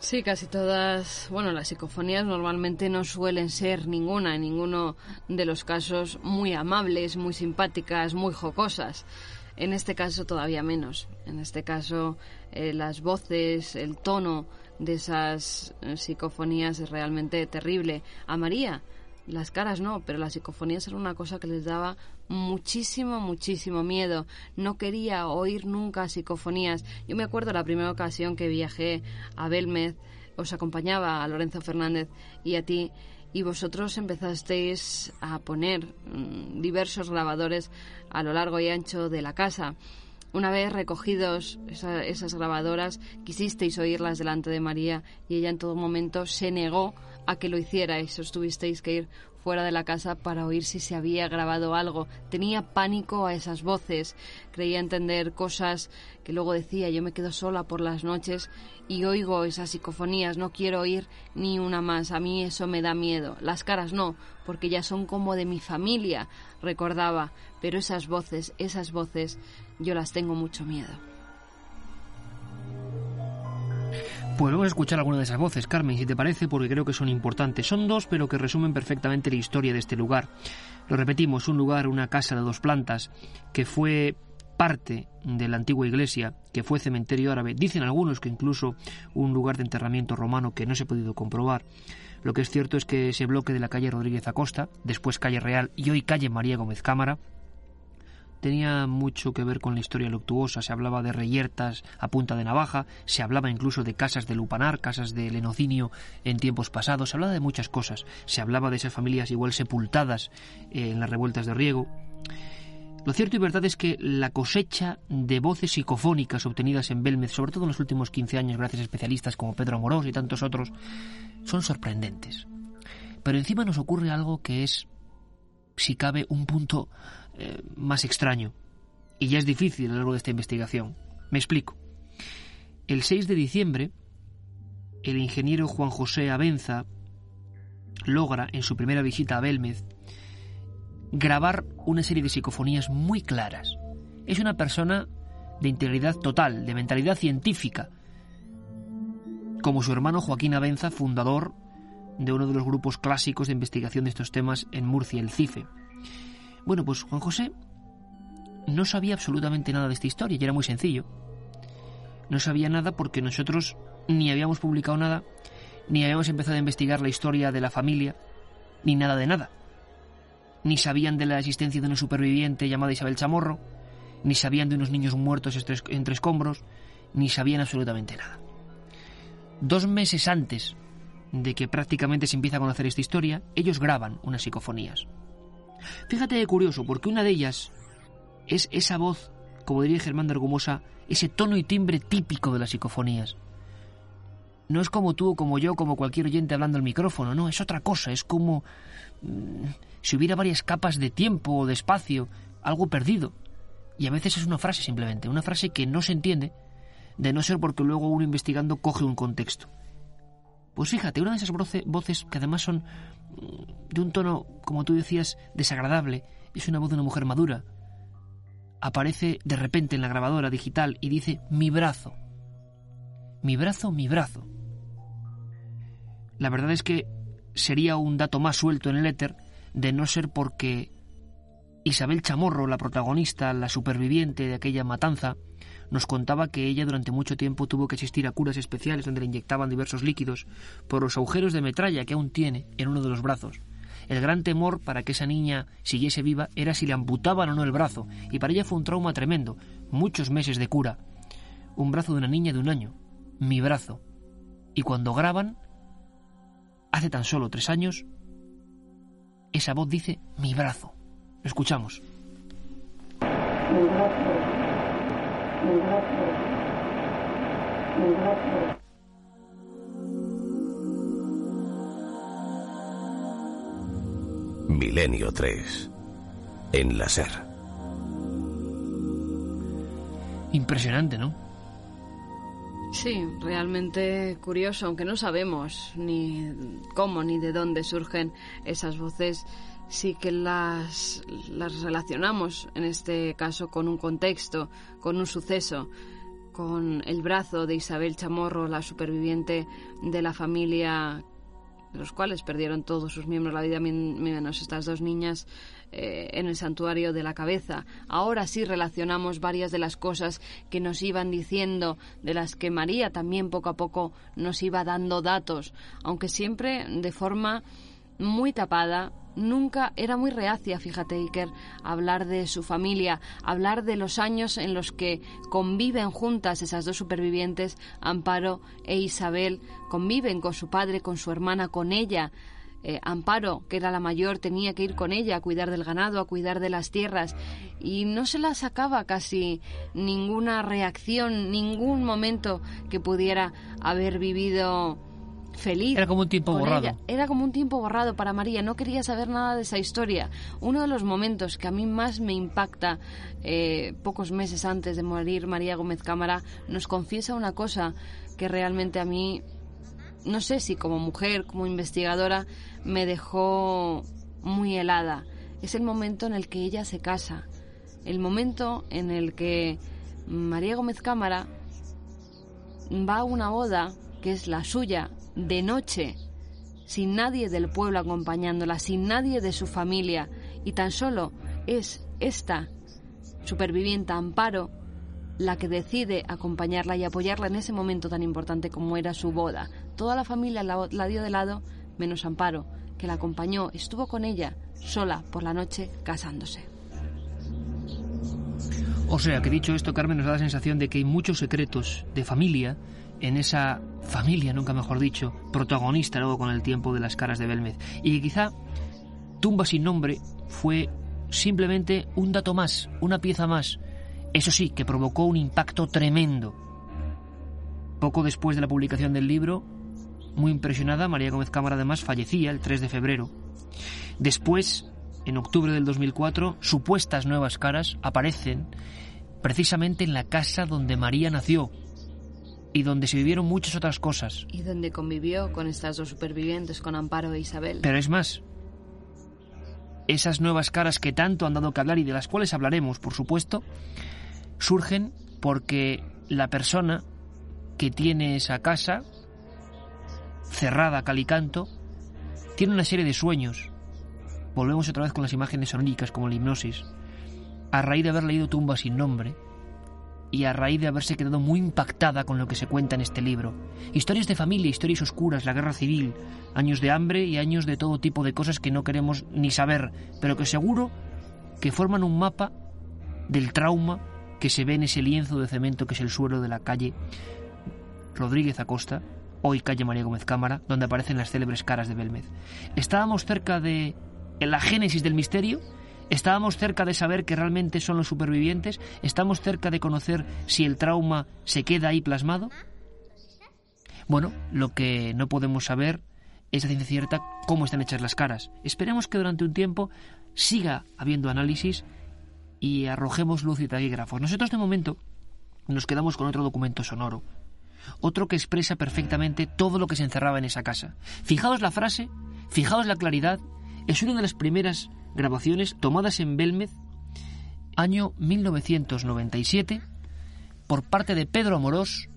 Sí, casi todas. Bueno, las psicofonías normalmente no suelen ser ninguna, en ninguno de los casos, muy amables, muy simpáticas, muy jocosas. En este caso todavía menos. En este caso eh, las voces, el tono de esas eh, psicofonías es realmente terrible. A María las caras no, pero las psicofonías era una cosa que les daba muchísimo, muchísimo miedo. No quería oír nunca psicofonías. Yo me acuerdo la primera ocasión que viajé a Belmez, os acompañaba a Lorenzo Fernández y a ti, y vosotros empezasteis a poner mm, diversos grabadores a lo largo y ancho de la casa. Una vez recogidos esas grabadoras, quisisteis oírlas delante de María y ella en todo momento se negó a que lo hicierais. Os tuvisteis que ir fuera de la casa para oír si se había grabado algo. Tenía pánico a esas voces, creía entender cosas que luego decía yo me quedo sola por las noches y oigo esas psicofonías, no quiero oír ni una más, a mí eso me da miedo. Las caras no, porque ya son como de mi familia, recordaba, pero esas voces, esas voces, yo las tengo mucho miedo. Pues vamos a escuchar alguna de esas voces, Carmen, si te parece, porque creo que son importantes. Son dos, pero que resumen perfectamente la historia de este lugar. Lo repetimos, un lugar, una casa de dos plantas, que fue parte de la antigua iglesia, que fue cementerio árabe. Dicen algunos que incluso un lugar de enterramiento romano que no se ha podido comprobar. Lo que es cierto es que ese bloque de la calle Rodríguez Acosta, después calle Real y hoy calle María Gómez Cámara, tenía mucho que ver con la historia luctuosa. Se hablaba de reyertas a punta de navaja, se hablaba incluso de casas de lupanar, casas de lenocinio en tiempos pasados, se hablaba de muchas cosas. Se hablaba de esas familias igual sepultadas en las revueltas de riego. Lo cierto y verdad es que la cosecha de voces psicofónicas obtenidas en Belmez, sobre todo en los últimos 15 años, gracias a especialistas como Pedro Amorós y tantos otros, son sorprendentes. Pero encima nos ocurre algo que es, si cabe, un punto eh, más extraño. Y ya es difícil a lo largo de esta investigación. Me explico. El 6 de diciembre, el ingeniero Juan José Abenza logra, en su primera visita a Belmez, grabar una serie de psicofonías muy claras. Es una persona de integridad total, de mentalidad científica, como su hermano Joaquín Abenza, fundador de uno de los grupos clásicos de investigación de estos temas en Murcia, el CIFE. Bueno, pues Juan José no sabía absolutamente nada de esta historia y era muy sencillo. No sabía nada porque nosotros ni habíamos publicado nada, ni habíamos empezado a investigar la historia de la familia, ni nada de nada. Ni sabían de la existencia de una superviviente llamada Isabel Chamorro, ni sabían de unos niños muertos entre escombros, ni sabían absolutamente nada. Dos meses antes de que prácticamente se empieza a conocer esta historia, ellos graban unas psicofonías. Fíjate curioso, porque una de ellas es esa voz, como diría Germán de Argumosa, ese tono y timbre típico de las psicofonías. No es como tú o como yo, como cualquier oyente hablando al micrófono, no, es otra cosa, es como mm, si hubiera varias capas de tiempo o de espacio, algo perdido. Y a veces es una frase simplemente, una frase que no se entiende, de no ser porque luego uno investigando coge un contexto. Pues fíjate, una de esas voces que además son de un tono, como tú decías, desagradable, es una voz de una mujer madura. Aparece de repente en la grabadora digital y dice mi brazo. Mi brazo, mi brazo. La verdad es que sería un dato más suelto en el éter de no ser porque Isabel Chamorro, la protagonista, la superviviente de aquella matanza, nos contaba que ella durante mucho tiempo tuvo que asistir a curas especiales donde le inyectaban diversos líquidos por los agujeros de metralla que aún tiene en uno de los brazos. El gran temor para que esa niña siguiese viva era si le amputaban o no el brazo, y para ella fue un trauma tremendo, muchos meses de cura. Un brazo de una niña de un año, mi brazo. Y cuando graban, hace tan solo tres años, esa voz dice mi brazo. Lo escuchamos. Mi brazo. Mi brazo. Milenio 3. En la SER. Impresionante, ¿no? Sí, realmente curioso, aunque no sabemos ni cómo ni de dónde surgen esas voces, sí que las, las relacionamos en este caso con un contexto, con un suceso, con el brazo de Isabel Chamorro, la superviviente de la familia de los cuales perdieron todos sus miembros la vida, menos estas dos niñas eh, en el santuario de la cabeza. Ahora sí relacionamos varias de las cosas que nos iban diciendo, de las que María también poco a poco nos iba dando datos, aunque siempre de forma muy tapada, nunca era muy reacia, fíjate Iker, hablar de su familia, hablar de los años en los que conviven juntas esas dos supervivientes, Amparo e Isabel, conviven con su padre, con su hermana, con ella. Eh, Amparo, que era la mayor, tenía que ir con ella a cuidar del ganado, a cuidar de las tierras, y no se la sacaba casi ninguna reacción, ningún momento que pudiera haber vivido feliz. Era como un tiempo borrado. Era como un tiempo borrado para María. No quería saber nada de esa historia. Uno de los momentos que a mí más me impacta, eh, pocos meses antes de morir María Gómez Cámara, nos confiesa una cosa que realmente a mí, no sé si como mujer, como investigadora, me dejó muy helada. Es el momento en el que ella se casa. El momento en el que María Gómez Cámara va a una boda que es la suya de noche, sin nadie del pueblo acompañándola, sin nadie de su familia, y tan solo es esta superviviente Amparo la que decide acompañarla y apoyarla en ese momento tan importante como era su boda. Toda la familia la, dio de lado, menos Amparo, que la acompañó, estuvo con ella, sola, por la noche, casándose. O sea, que dicho esto, Carmen, nos da la sensación de que hay muchos secretos de familia en esa familia, nunca mejor dicho, protagonista luego con el tiempo de las caras de Belmez. Y quizá Tumba sin nombre fue simplemente un dato más, una pieza más. Eso sí, que provocó un impacto tremendo. Poco después de la publicación del libro, muy impresionada, María Gómez Cámara además fallecía el 3 de febrero. Después, en octubre del 2004, supuestas nuevas caras aparecen precisamente en la casa donde María nació, y donde se vivieron muchas otras cosas. Y donde convivió con estas dos supervivientes, con Amparo e Isabel. Pero es más, esas nuevas caras que tanto han dado que hablar y de las cuales hablaremos, por supuesto, surgen porque la persona que tiene esa casa, cerrada calicanto, tiene una serie de sueños. Volvemos otra vez con las imágenes soníricas como la hipnosis. A raíz de haber leído Tumba sin nombre, y a raíz de haberse quedado muy impactada con lo que se cuenta en este libro. Historias de familia, historias oscuras, la guerra civil, años de hambre y años de todo tipo de cosas que no queremos ni saber, pero que seguro que forman un mapa del trauma que se ve en ese lienzo de cemento que es el suelo de la calle Rodríguez Acosta, hoy calle María Gómez Cámara, donde aparecen las célebres caras de Belmez. Estábamos cerca de la génesis del misterio ¿Estábamos cerca de saber que realmente son los supervivientes? ¿Estamos cerca de conocer si el trauma se queda ahí plasmado? Bueno, lo que no podemos saber es a ciencia cierta cómo están hechas las caras. Esperemos que durante un tiempo siga habiendo análisis y arrojemos luz y taquígrafos. Nosotros de momento nos quedamos con otro documento sonoro, otro que expresa perfectamente todo lo que se encerraba en esa casa. Fijaos la frase, fijaos la claridad, es una de las primeras grabaciones tomadas en Belmez, año 1997, por parte de Pedro Amorós,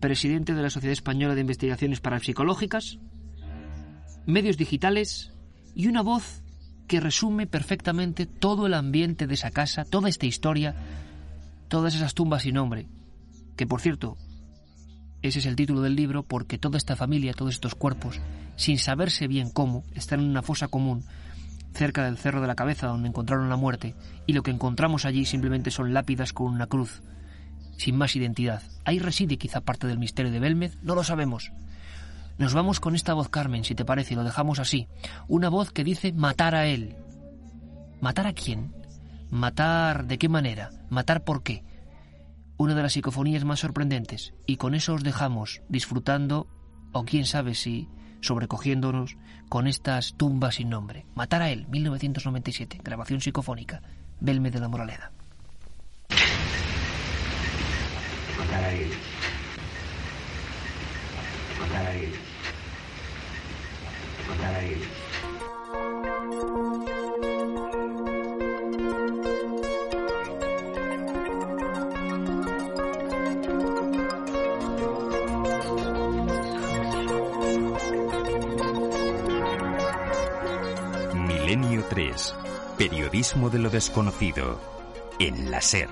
presidente de la Sociedad Española de Investigaciones Parapsicológicas, medios digitales y una voz que resume perfectamente todo el ambiente de esa casa, toda esta historia, todas esas tumbas sin nombre, que por cierto, ese es el título del libro porque toda esta familia, todos estos cuerpos, sin saberse bien cómo, están en una fosa común, cerca del Cerro de la Cabeza donde encontraron la muerte, y lo que encontramos allí simplemente son lápidas con una cruz, sin más identidad. Ahí reside quizá parte del misterio de Belmez, no lo sabemos. Nos vamos con esta voz, Carmen, si te parece, y lo dejamos así. Una voz que dice matar a él. ¿Matar a quién? ¿Matar de qué manera? ¿Matar por qué? Una de las psicofonías más sorprendentes. Y con eso os dejamos disfrutando, o quién sabe si sobrecogiéndonos con estas tumbas sin nombre. Matar a él, 1997, grabación psicofónica, Belme de la Moraleda. Matar a él. Matar a él. Matar a él. Periodismo de lo desconocido. En la SER.